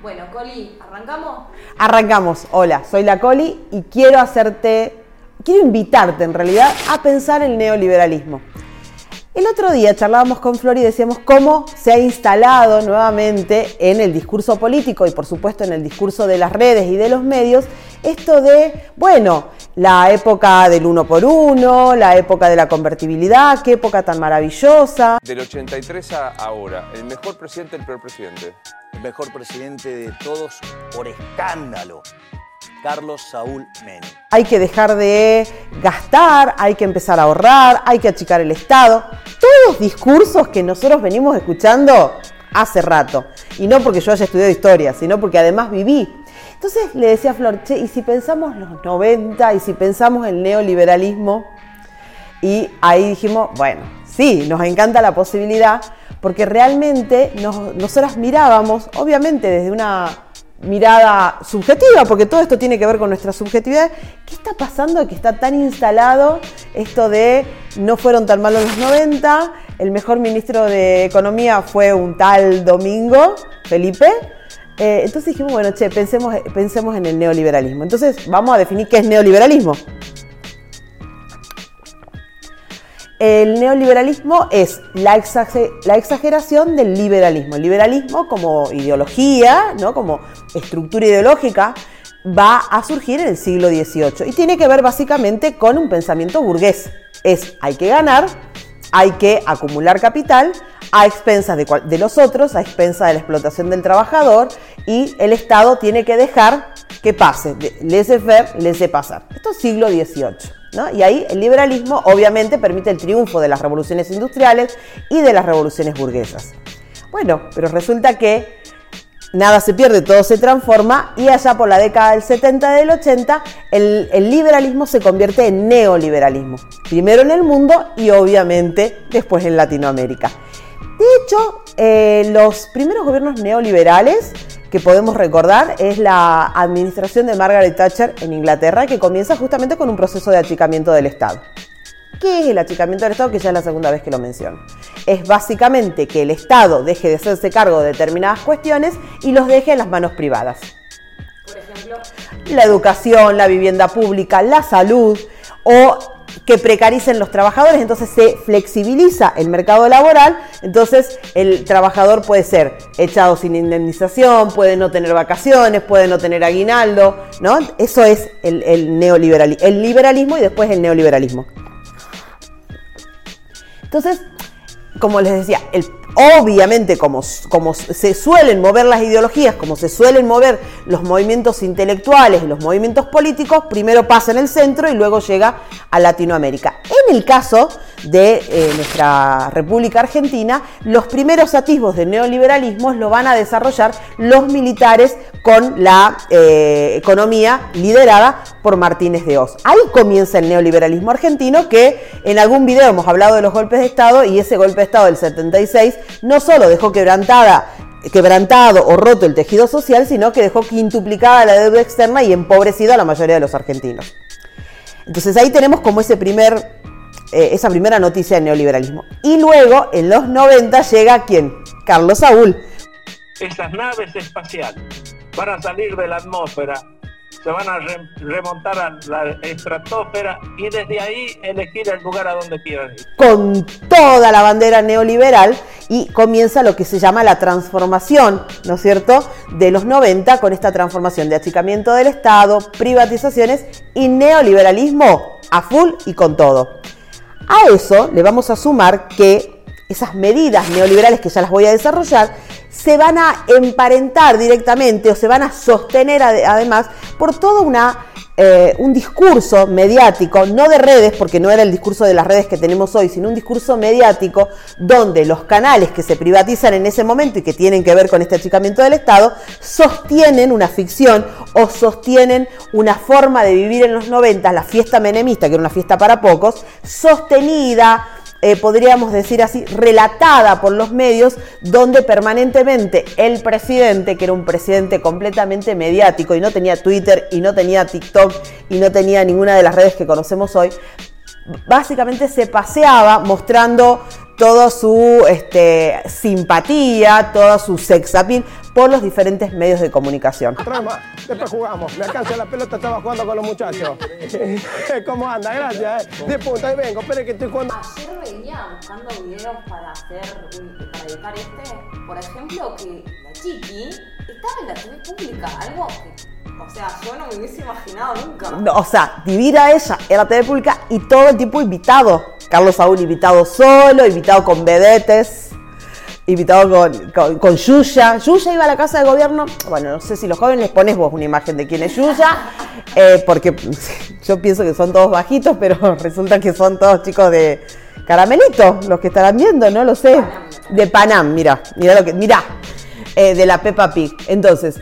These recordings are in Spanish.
Bueno, Coli, ¿arrancamos? Arrancamos. Hola, soy la Coli y quiero hacerte, quiero invitarte en realidad a pensar el neoliberalismo. El otro día charlábamos con Flor y decíamos cómo se ha instalado nuevamente en el discurso político y por supuesto en el discurso de las redes y de los medios esto de, bueno, la época del uno por uno, la época de la convertibilidad, qué época tan maravillosa. Del 83 a ahora, el mejor presidente, el peor presidente. El mejor presidente de todos por escándalo. Carlos Saúl Menem. Hay que dejar de gastar, hay que empezar a ahorrar, hay que achicar el Estado. Todos discursos que nosotros venimos escuchando hace rato. Y no porque yo haya estudiado historia, sino porque además viví. Entonces le decía a Flor, che, y si pensamos los 90 y si pensamos el neoliberalismo, y ahí dijimos, bueno, sí, nos encanta la posibilidad, porque realmente nos, nosotras mirábamos, obviamente desde una mirada subjetiva, porque todo esto tiene que ver con nuestra subjetividad. ¿Qué está pasando que está tan instalado esto de no fueron tan malos los 90? El mejor ministro de Economía fue un tal Domingo, Felipe. Eh, entonces dijimos, bueno, che, pensemos, pensemos en el neoliberalismo. Entonces vamos a definir qué es neoliberalismo. El neoliberalismo es la, exageración del liberalismo. El liberalismo como ideología, ¿no? como estructura ideológica, va a surgir en el siglo XVIII y tiene que ver básicamente con un pensamiento burgués. Es hay que ganar, hay que acumular capital a expensas de, los otros, a expensas de la explotación del trabajador y el Estado tiene que dejar que pase, laissez-faire, laissez-passer. Esto es siglo XVIII. Y ahí el liberalismo obviamente permite el triunfo de las revoluciones industriales y de las revoluciones burguesas. Bueno, pero resulta que nada se pierde, todo se transforma y allá por la década del 70 del 80 el, liberalismo se convierte en neoliberalismo. Primero en el mundo y obviamente después en Latinoamérica. De hecho, eh, los primeros gobiernos neoliberales que podemos recordar es la administración de Margaret Thatcher en Inglaterra, que comienza justamente con un proceso de achicamiento del Estado. ¿Qué es el achicamiento del Estado? Que ya es la segunda vez que lo menciono. Es básicamente que el Estado deje de hacerse cargo de determinadas cuestiones y los deje en las manos privadas. Por ejemplo, la educación, la vivienda pública, la salud o que precaricen los trabajadores, entonces se flexibiliza el mercado laboral, entonces el trabajador puede ser echado sin indemnización, puede no tener vacaciones, puede no tener aguinaldo, ¿no? Eso es el, el neoliberalismo, el liberalismo y después el neoliberalismo. Entonces, como les decía, el Obviamente, como, como, se suelen mover las ideologías, como se suelen mover los movimientos intelectuales los movimientos políticos, primero pasa en el centro y luego llega a Latinoamérica. En el caso de eh, nuestra República Argentina, los primeros atisbos de neoliberalismo lo van a desarrollar los militares con la eh, economía liderada por Martínez de Oz. Ahí comienza el neoliberalismo argentino, que en algún video hemos hablado de los golpes de Estado y ese golpe de Estado del 76 no solo dejó quebrantada quebrantado o roto el tejido social, sino que dejó quintuplicada la deuda externa y empobrecido a la mayoría de los argentinos. Entonces ahí tenemos como ese primer, eh, esa primera noticia del neoliberalismo. Y luego, en los 90, llega quién? Carlos Saúl. Esas naves espaciales van a salir de la atmósfera se van a remontar a la estratosfera y desde ahí elegir el lugar a donde quieran ir. Con toda la bandera neoliberal y comienza lo que se llama la transformación, ¿no es cierto?, de los 90 con esta transformación de achicamiento del Estado, privatizaciones y neoliberalismo a full y con todo. A eso le vamos a sumar que esas medidas neoliberales que ya las voy a desarrollar se van a emparentar directamente o se van a sostener además por todo una, eh, un discurso mediático, no de redes, porque no era el discurso de las redes que tenemos hoy, sino un discurso mediático donde los canales que se privatizan en ese momento y que tienen que ver con este achicamiento del Estado, sostienen una ficción o sostienen una forma de vivir en los 90, la fiesta menemista, que era una fiesta para pocos, sostenida, eh, podríamos decir así, relatada por los medios, donde permanentemente el presidente, que era un presidente completamente mediático y no tenía Twitter y no tenía TikTok y no tenía ninguna de las redes que conocemos hoy, básicamente se paseaba mostrando toda su este, simpatía, toda su sex appeal por los diferentes medios de comunicación. Otra más, después jugamos. Me alcanza la pelota, estaba jugando con los muchachos. ¿Cómo anda? Gracias. Eh. De punta, ahí vengo. Espere que estoy jugando. Ayer venía buscando videos para hacer, para editar este. Por ejemplo, que la Chiqui estaba en la TV pública. Algo que, o sea, yo no me hubiese imaginado nunca. No, O sea, vivir a ella en la TV pública y todo el tiempo invitado. Carlos Saúl invitado solo, invitado con vedetes, invitado con, con, con Yuya. Yuya iba a la casa de gobierno. Bueno, no sé si los jóvenes les pones vos una imagen de quién es Yuya, eh, porque yo pienso que son todos bajitos, pero resulta que son todos chicos de caramelito, los que estarán viendo, no lo sé. De Panam, mira, mira lo que, mira, eh, de la Peppa Pig. Entonces,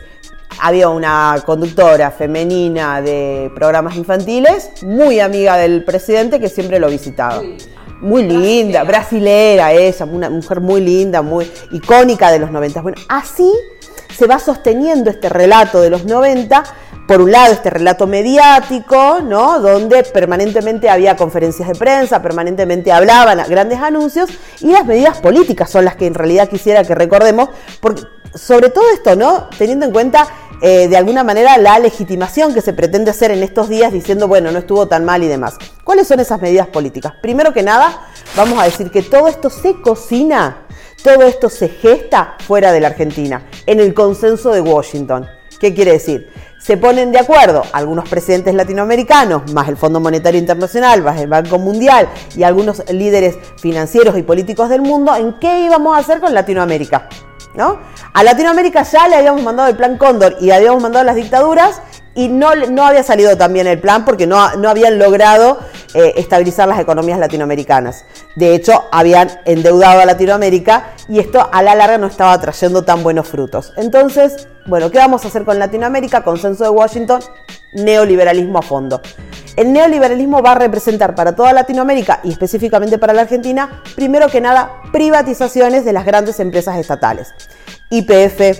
había una conductora femenina de programas infantiles, muy amiga del presidente, que siempre lo visitaba. Muy linda, brasilera ella, una mujer muy linda, muy icónica de los 90. Bueno, así se va sosteniendo este relato de los 90, por un lado este relato mediático, ¿no? Donde permanentemente había conferencias de prensa, permanentemente hablaban grandes anuncios, y las medidas políticas son las que en realidad quisiera que recordemos, porque sobre todo esto, ¿no? Teniendo en cuenta eh, de alguna manera la legitimación que se pretende hacer en estos días diciendo, bueno, no estuvo tan mal y demás. ¿Cuáles son esas medidas políticas? Primero que nada, vamos a decir que todo esto se cocina, todo esto se gesta fuera de la Argentina, en el consenso de Washington. ¿Qué quiere decir? Se ponen de acuerdo algunos presidentes latinoamericanos, más el Fondo Monetario Internacional, más el Banco Mundial y algunos líderes financieros y políticos del mundo en qué íbamos a hacer con Latinoamérica. ¿No? A Latinoamérica ya le habíamos mandado el plan Cóndor y habíamos mandado las dictaduras y no, había salido tan bien el plan porque no, no habían logrado eh, estabilizar las economías latinoamericanas. De hecho, habían endeudado a Latinoamérica y esto a la larga no estaba trayendo tan buenos frutos. Entonces, bueno, ¿qué vamos a hacer con Latinoamérica? Consenso de Washington, neoliberalismo a fondo. El neoliberalismo va a representar para toda Latinoamérica y específicamente para la Argentina, primero que nada, privatizaciones de las grandes empresas estatales. IPF,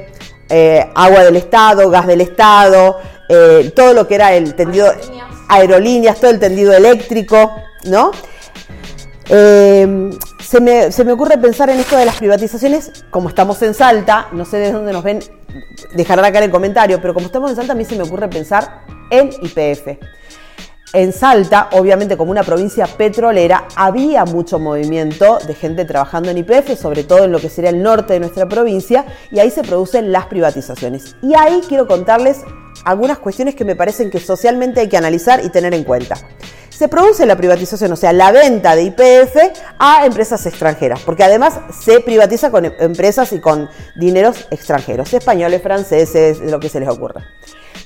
eh, agua del Estado, gas del Estado, eh, todo lo que era el tendido, Aerolíneas. aerolíneas, todo el tendido eléctrico, ¿no? Eh, se, me, se me ocurre pensar en esto de las privatizaciones, como estamos en Salta, no sé de dónde nos ven, dejarán acá en el comentario, pero como estamos en Salta, a mí se me ocurre pensar en IPF. En Salta, obviamente como una provincia petrolera, había mucho movimiento de gente trabajando en IPF, sobre todo en lo que sería el norte de nuestra provincia, y ahí se producen las privatizaciones. Y ahí quiero contarles algunas cuestiones que me parecen que socialmente hay que analizar y tener en cuenta. Se produce la privatización, o sea, la venta de IPF a empresas extranjeras, porque además se privatiza con empresas y con dineros extranjeros, españoles, franceses, lo que se les ocurra.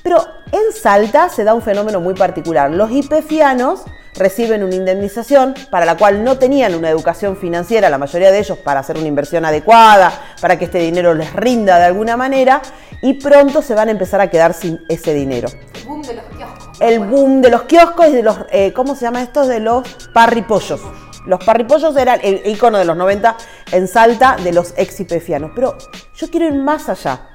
Pero en Salta se da un fenómeno muy particular. Los IPFianos reciben una indemnización para la cual no tenían una educación financiera, la mayoría de ellos, para hacer una inversión adecuada, para que este dinero les rinda de alguna manera, y pronto se van a empezar a quedar sin ese dinero. El boom de los kioscos. El boom de los kioscos y de los, eh, ¿cómo se llama esto? De los parripollos. Los parripollos eran el icono de los 90 en Salta de los ex IPFianos. Pero yo quiero ir más allá.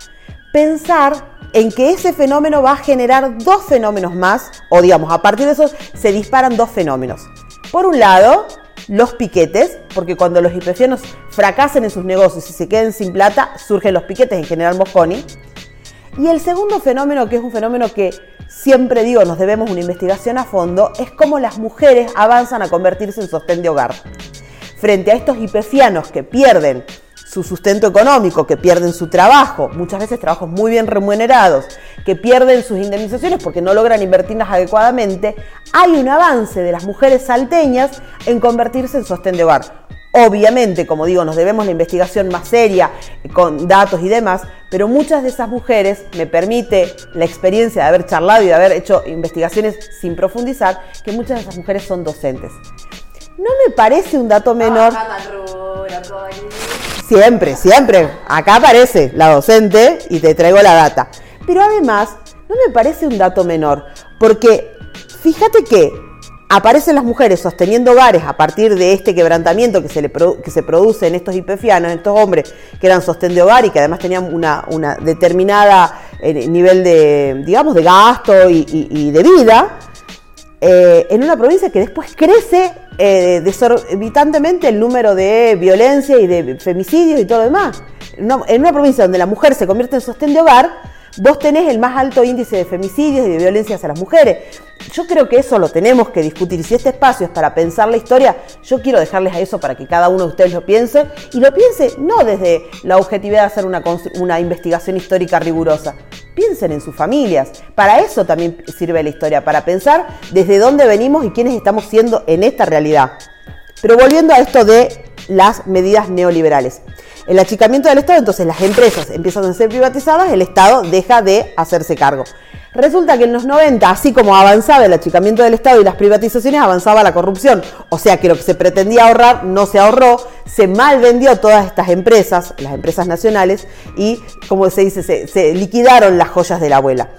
Pensar en que ese fenómeno va a generar dos fenómenos más, o digamos, a partir de eso se disparan dos fenómenos. Por un lado, los piquetes, porque cuando los IPFianos fracasen en sus negocios y se queden sin plata, surgen los piquetes en General Mosconi. Y el segundo fenómeno, que es un fenómeno que siempre digo nos debemos una investigación a fondo, es cómo las mujeres avanzan a convertirse en sostén de hogar. Frente a estos IPFianos que pierden su sustento económico, que pierden su trabajo, muchas veces trabajos muy bien remunerados, que pierden sus indemnizaciones porque no logran invertirlas adecuadamente, hay un avance de las mujeres salteñas en convertirse en sostén de hogar. Obviamente, como digo, nos debemos la investigación más seria, con datos y demás, pero muchas de esas mujeres, me permite la experiencia de haber charlado y de haber hecho investigaciones sin profundizar, que muchas de esas mujeres son docentes. No me parece un dato menor. Ah. Siempre, siempre. Acá aparece la docente y te traigo la data. Pero además, no me parece un dato menor, porque fíjate que aparecen las mujeres sosteniendo hogares a partir de este quebrantamiento que se, le produ- que se produce en estos hipefianos, en estos hombres que eran sostén de hogar y que además tenían una, determinada eh, nivel de, digamos, de gasto y, y- y de vida, eh, en una provincia que después crece eh, desorbitantemente el número de violencia y de femicidios y todo lo demás. En una, en una provincia donde la mujer se convierte en sostén de hogar, vos tenés el más alto índice de femicidios y de violencia hacia las mujeres. Yo creo que eso lo tenemos que discutir. Si este espacio es para pensar la historia, yo quiero dejarles a eso para que cada uno de ustedes lo piense. Y lo piense no desde la objetividad de hacer una, una investigación histórica rigurosa. Piensen en sus familias. Para eso también sirve la historia, para pensar desde dónde venimos y quiénes estamos siendo en esta realidad. Pero volviendo a esto de las medidas neoliberales. El achicamiento del Estado, entonces las empresas empiezan a ser privatizadas, el Estado deja de hacerse cargo. Resulta que en los 90, así como avanzaba el achicamiento del Estado y las privatizaciones, avanzaba la corrupción. O sea que lo que se pretendía ahorrar no se ahorró, se mal vendió todas estas empresas, las empresas nacionales, y como se dice, se, se liquidaron las joyas de la abuela.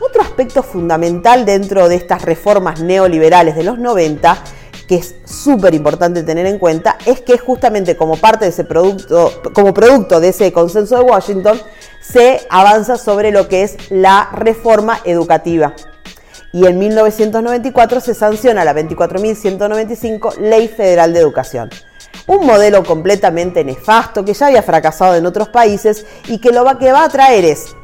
Otro aspecto fundamental dentro de estas reformas neoliberales de los 90 que es súper importante tener en cuenta, es que justamente como parte de ese producto, como producto de ese consenso de Washington, se avanza sobre lo que es la reforma educativa. Y en 1994 se sanciona la 24.195 Ley Federal de Educación. Un modelo completamente nefasto que ya había fracasado en otros países y que lo que va a traer es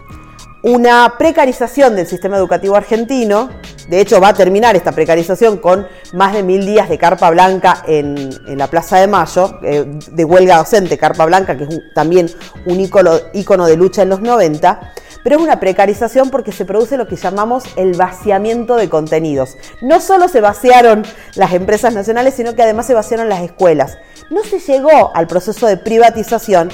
una precarización del sistema educativo argentino. De hecho, va a terminar esta precarización con más de mil días de carpa blanca en, la Plaza de Mayo, eh, de huelga docente, carpa blanca, que es también un ícono, ícono de lucha en los 90. Pero es una precarización porque se produce lo que llamamos el vaciamiento de contenidos. No solo se vaciaron las empresas nacionales, sino que además se vaciaron las escuelas. No se llegó al proceso de privatización,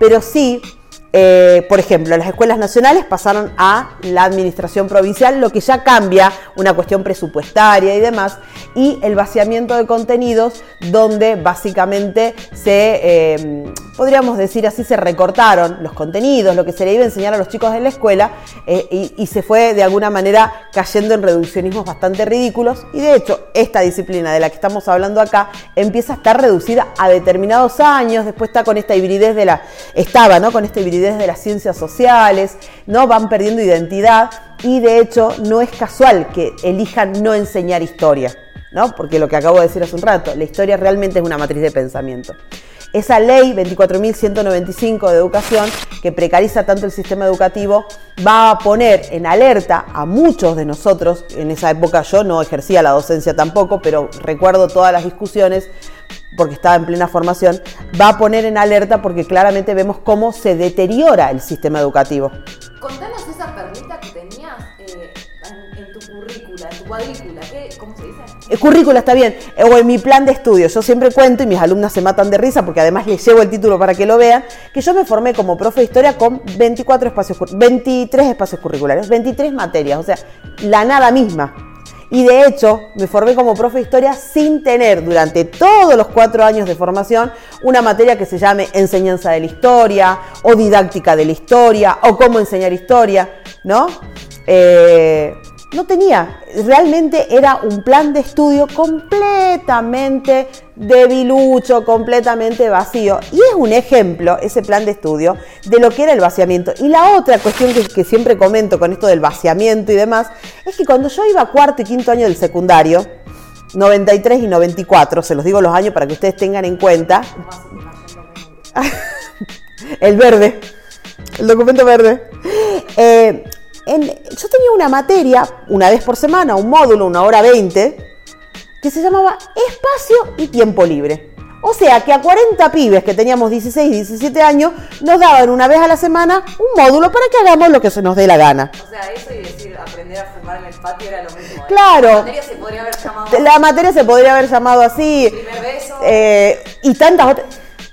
pero sí eh, por ejemplo, las escuelas nacionales pasaron a la administración provincial, lo que ya cambia una cuestión presupuestaria y demás, y el vaciamiento de contenidos, donde básicamente se, eh, podríamos decir así, se recortaron los contenidos, lo que se le iba a enseñar a los chicos en la escuela, eh, y, y se fue de alguna manera cayendo en reduccionismos bastante ridículos, y de hecho esta disciplina de la que estamos hablando acá empieza a estar reducida a determinados años, después está con esta hibridez de la, estaba, ¿no? Con esta hibridez de las ciencias sociales, ¿no? Van perdiendo identidad y de hecho no es casual que elijan no enseñar historia, ¿no? Porque lo que acabo de decir hace un rato, la historia realmente es una matriz de pensamiento. Esa ley 24.195 de educación que precariza tanto el sistema educativo va a poner en alerta a muchos de nosotros, en esa época yo no ejercía la docencia tampoco, pero recuerdo todas las discusiones porque estaba en plena formación, va a poner en alerta porque claramente vemos cómo se deteriora el sistema educativo. Contanos esa perlita que tenías eh, en, en tu currícula, en tu cuadrícula. ¿Qué, ¿Cómo se dice? El currícula está bien, eh, o en mi plan de estudio. Yo siempre cuento y mis alumnas se matan de risa porque además les llevo el título para que lo vean, que yo me formé como profe de historia con 24 espacios, cur- 23 espacios curriculares, 23 materias, o sea, la nada misma. Y de hecho, me formé como profe de historia sin tener durante todos los cuatro años de formación una materia que se llame enseñanza de la historia, o didáctica de la historia, o cómo enseñar historia, ¿no? Eh, no tenía, realmente era un plan de estudio completamente debilucho, completamente vacío. Y es un ejemplo, ese plan de estudio, de lo que era el vaciamiento. Y la otra cuestión que, siempre comento con esto del vaciamiento y demás, es que cuando yo iba a cuarto y quinto año del secundario, 93 y 94, se los digo los años para que ustedes tengan en cuenta, el verde, el documento verde. Eh, en- yo tenía una materia, una vez por semana, un módulo, una hora 20, que se llamaba Espacio y Tiempo Libre. O sea que a 40 pibes que teníamos 16 y 17 años, nos daban una vez a la semana un módulo para que hagamos lo que se nos dé la gana. O sea, eso y decir aprender a fumar en el patio era lo mismo. ¿eh? Claro. La materia se podría haber llamado La materia se podría haber llamado así. primer beso. eh, y tantas otras.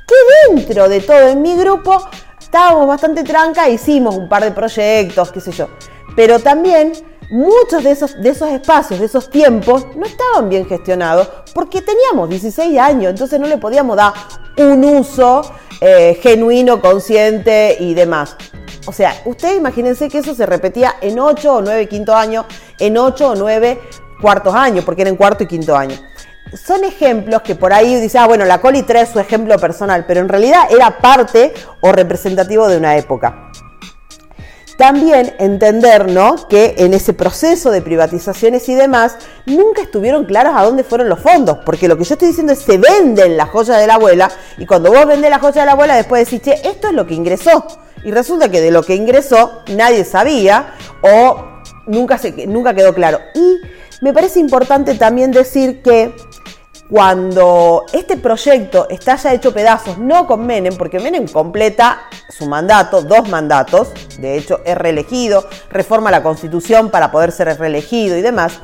Que dentro de todo, en mi grupo, estábamos bastante tranca, hicimos un par de proyectos, qué sé yo. Pero también muchos de esos, de esos espacios, de esos tiempos, no estaban bien gestionados porque teníamos 16 años, entonces no le podíamos dar un uso eh, genuino, consciente y demás. O sea, ustedes imagínense que eso se repetía en 8 o 9 quinto año, en 8 o 9 cuartos años, porque era en cuarto y quinto año. Son ejemplos que por ahí dice, ah, bueno, la Coli trae su ejemplo personal, pero en realidad era parte o representativo de una época. también entender ¿no? que en ese proceso de privatizaciones y demás nunca estuvieron claros a dónde fueron los fondos, porque lo que yo estoy diciendo es se venden las joyas de la abuela y cuando vos vendés la joya de la abuela después decís, che, esto es lo que ingresó. Y resulta que de lo que ingresó nadie sabía o nunca, se, nunca quedó claro. Y me parece importante también decir que cuando este proyecto está ya hecho pedazos, no con Menem, porque Menem completa su mandato, dos mandatos, de hecho es reelegido, reforma la constitución para poder ser reelegido y demás.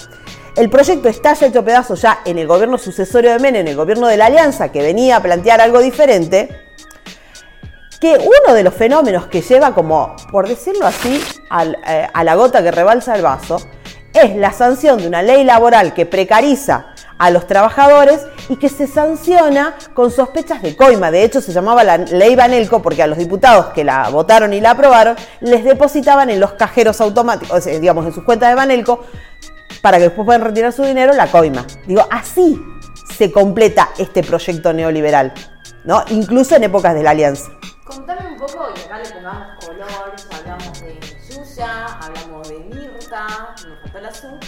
El proyecto está ya hecho pedazos ya en el gobierno sucesorio de Menem, en el gobierno de la Alianza, que venía a plantear algo diferente, que uno de los fenómenos que lleva como, por decirlo así, eh, a la gota que rebalsa el vaso, es la sanción de una ley laboral que precariza a los trabajadores y que se sanciona con sospechas de coima. De hecho, se llamaba la ley Banelco porque a los diputados que la votaron y la aprobaron les depositaban en los cajeros automáticos, digamos, en sus cuentas de Banelco, para que después puedan retirar su dinero, la coima. Digo, así se completa este proyecto neoliberal, ¿no? Incluso en épocas de la alianza. Contame un poco, y acá le pongamos color, hablamos de Yuya, hablamos de Mirta, nos faltó el azul,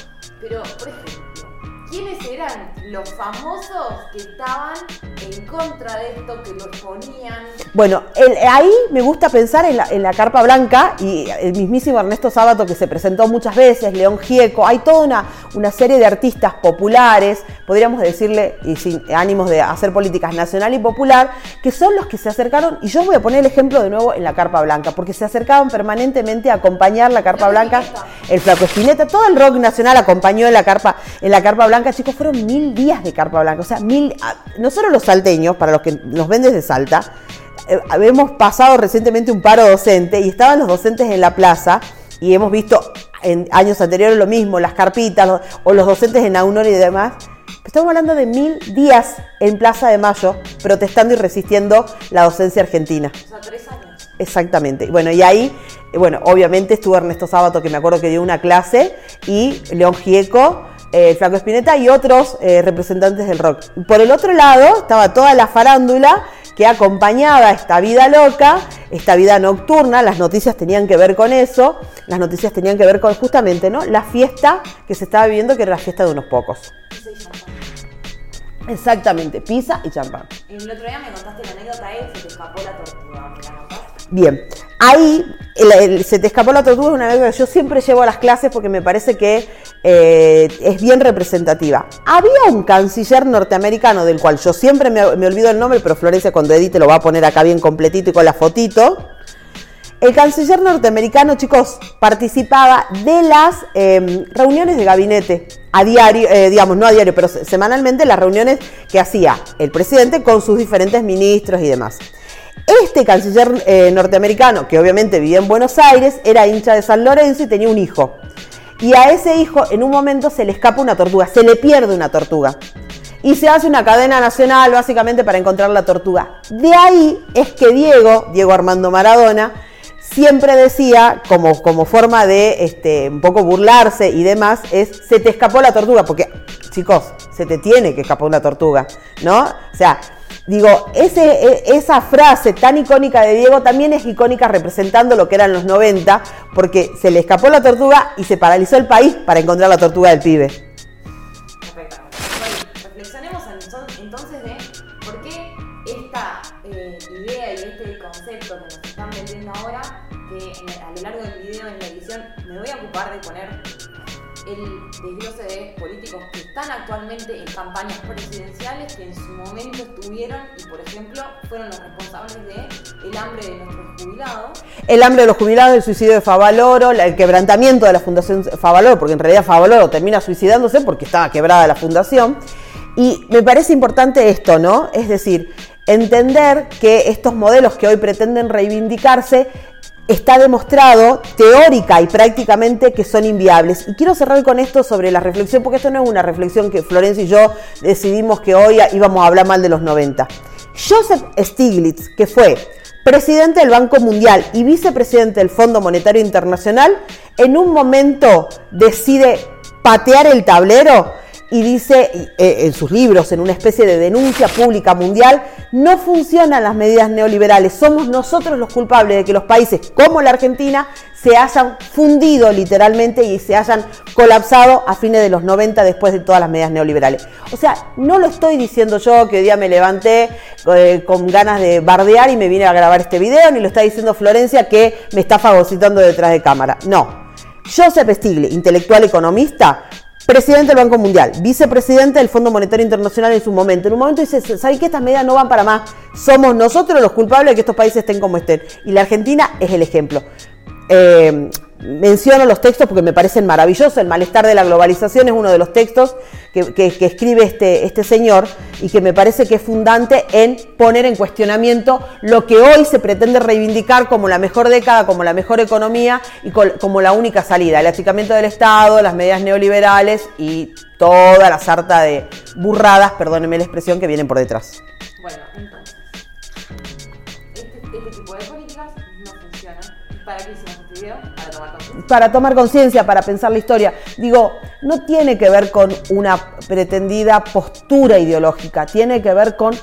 pero, por ejemplo, quiénes eran los famosos que estaban en contra de esto, que lo exponían. Bueno, ahí me gusta pensar en la, Carpa Blanca y el mismísimo Ernesto Sábato que se presentó muchas veces, León Gieco, hay toda una, una serie de artistas populares, podríamos decirle, y sin ánimos de hacer políticas nacional y popular, que son los que se acercaron, y yo voy a poner el ejemplo de nuevo en la Carpa Blanca, porque se acercaban permanentemente a acompañar la Carpa Blanca, el Flaco Espineta, todo el rock nacional acompañó en la Carpa, en la Carpa Blanca, chicos, fueron mil días de carpa blanca. O sea, mil. Ah, no solo los salteños, para los que nos ven desde Salta, eh, hemos pasado recientemente un paro docente y estaban los docentes en la plaza y hemos visto en años anteriores lo mismo, las carpitas o los docentes en Aunor y demás. Estamos hablando de mil días en Plaza de Mayo protestando y resistiendo la docencia argentina. O sea, tres años. Exactamente. Bueno, y ahí, eh, bueno, obviamente estuvo Ernesto Sábato, que me acuerdo que dio una clase, y León Gieco, eh, Flaco Espineta y otros eh, representantes del rock. Por el otro lado estaba toda la farándula que acompañaba esta vida loca, esta vida nocturna, las noticias tenían que ver con eso, las noticias tenían que ver con justamente ¿no? la fiesta que se estaba viviendo, que era la fiesta de unos pocos. Exactamente, pizza y champán. Y el otro día me contaste la anécdota de que te escapó la tortuga, Bien, ahí se te escapó la tortuga, es una anécdota que yo siempre llevo a las clases porque me parece que eh, es bien representativa. Había un canciller norteamericano del cual yo siempre me, olvido el nombre, pero Florencia cuando edite lo va a poner acá bien completito y con la fotito. El canciller norteamericano, chicos, participaba de las em, reuniones de gabinete a diario, eh, digamos, no a diario, pero semanalmente las reuniones que hacía el presidente con sus diferentes ministros y demás. Este canciller eh, norteamericano, que obviamente vivía en Buenos Aires, era hincha de San Lorenzo y tenía un hijo. Y a ese hijo en un momento se le escapa una tortuga, se le pierde una tortuga. Y se hace una cadena nacional básicamente para encontrar la tortuga. De ahí es que Diego, Diego Armando Maradona, siempre decía, como, como forma de este, un poco burlarse y demás, es, se te escapó la tortuga, porque chicos, se te tiene que escapar una tortuga, ¿no? O sea, Digo, ese, e, esa frase tan icónica de Diego también es icónica representando lo que eran los 90, porque se le escapó la tortuga y se paralizó el país para encontrar la tortuga del pibe. Perfecto. Bueno, reflexionemos entonces de por qué esta eh, idea y este concepto que nos están vendiendo ahora, que a lo largo del video en la edición me voy a ocupar de poner el desglose de políticos que están actualmente en campañas presidenciales, que en su momento estuvieron y, por ejemplo, fueron los responsables del el hambre de nuestros jubilados. El hambre de los jubilados, el suicidio de Favaloro, el quebrantamiento de la Fundación Favaloro, porque en realidad Favaloro termina suicidándose porque estaba quebrada la fundación. Y me parece importante esto, ¿no? Es decir, entender que estos modelos que hoy pretenden reivindicarse está demostrado teórica y prácticamente que son inviables. Y quiero cerrar con esto sobre la reflexión, porque esto no es una reflexión que Florencia y yo decidimos que hoy íbamos a hablar mal de los 90. Joseph Stiglitz, que fue presidente del Banco Mundial y vicepresidente del Fondo Monetario Internacional, en un momento decide patear el tablero y dice eh, en sus libros, en una especie de denuncia pública mundial, no funcionan las medidas neoliberales, somos nosotros los culpables de que los países como la Argentina se hayan fundido literalmente y se hayan colapsado a fines de los 90 después de todas las medidas neoliberales. O sea, no lo estoy diciendo yo que hoy día me levanté eh, con ganas de bardear y me vine a grabar este video, ni lo está diciendo Florencia que me está fagocitando detrás de cámara. No. Joseph Stiglitz, intelectual economista, presidente del Banco Mundial, vicepresidente del Fondo Monetario Internacional en su momento. En un momento dice, ¿sabes que estas medidas no van para más? Somos nosotros los culpables de que estos países estén como estén. Y la Argentina es el ejemplo. Eh, menciono los textos porque me parecen maravillosos. El malestar de la globalización es uno de los textos que, escribe este, este, señor y que me parece que es fundante en poner en cuestionamiento lo que hoy se pretende reivindicar como la mejor década, como la mejor economía y como la única salida. El achicamiento del Estado, las medidas neoliberales y toda la sarta de burradas, perdónenme la expresión, que vienen por detrás. Bueno, entonces, este, este tipo de políticas no funcionan. ¿Para qué? Para tomar conciencia. Para pensar la historia. Digo, no tiene que ver con una pretendida postura ideológica, tiene que ver con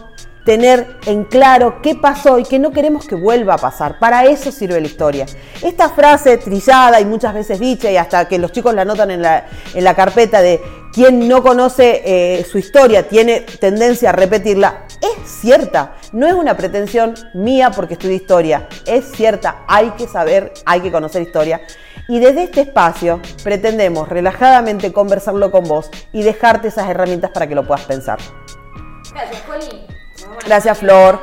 tener en claro qué pasó y que no queremos que vuelva a pasar. Para eso sirve la historia. Esta frase trillada y muchas veces dicha y hasta que los chicos la anotan en la, en la carpeta de quien no conoce eh, su historia tiene tendencia a repetirla, es cierta. No es una pretensión mía porque estudio historia. Es cierta. Hay que saber, hay que conocer historia. Y desde este espacio pretendemos relajadamente conversarlo con vos y dejarte esas herramientas para que lo puedas pensar. Gracias, Coli. Gracias, Flor.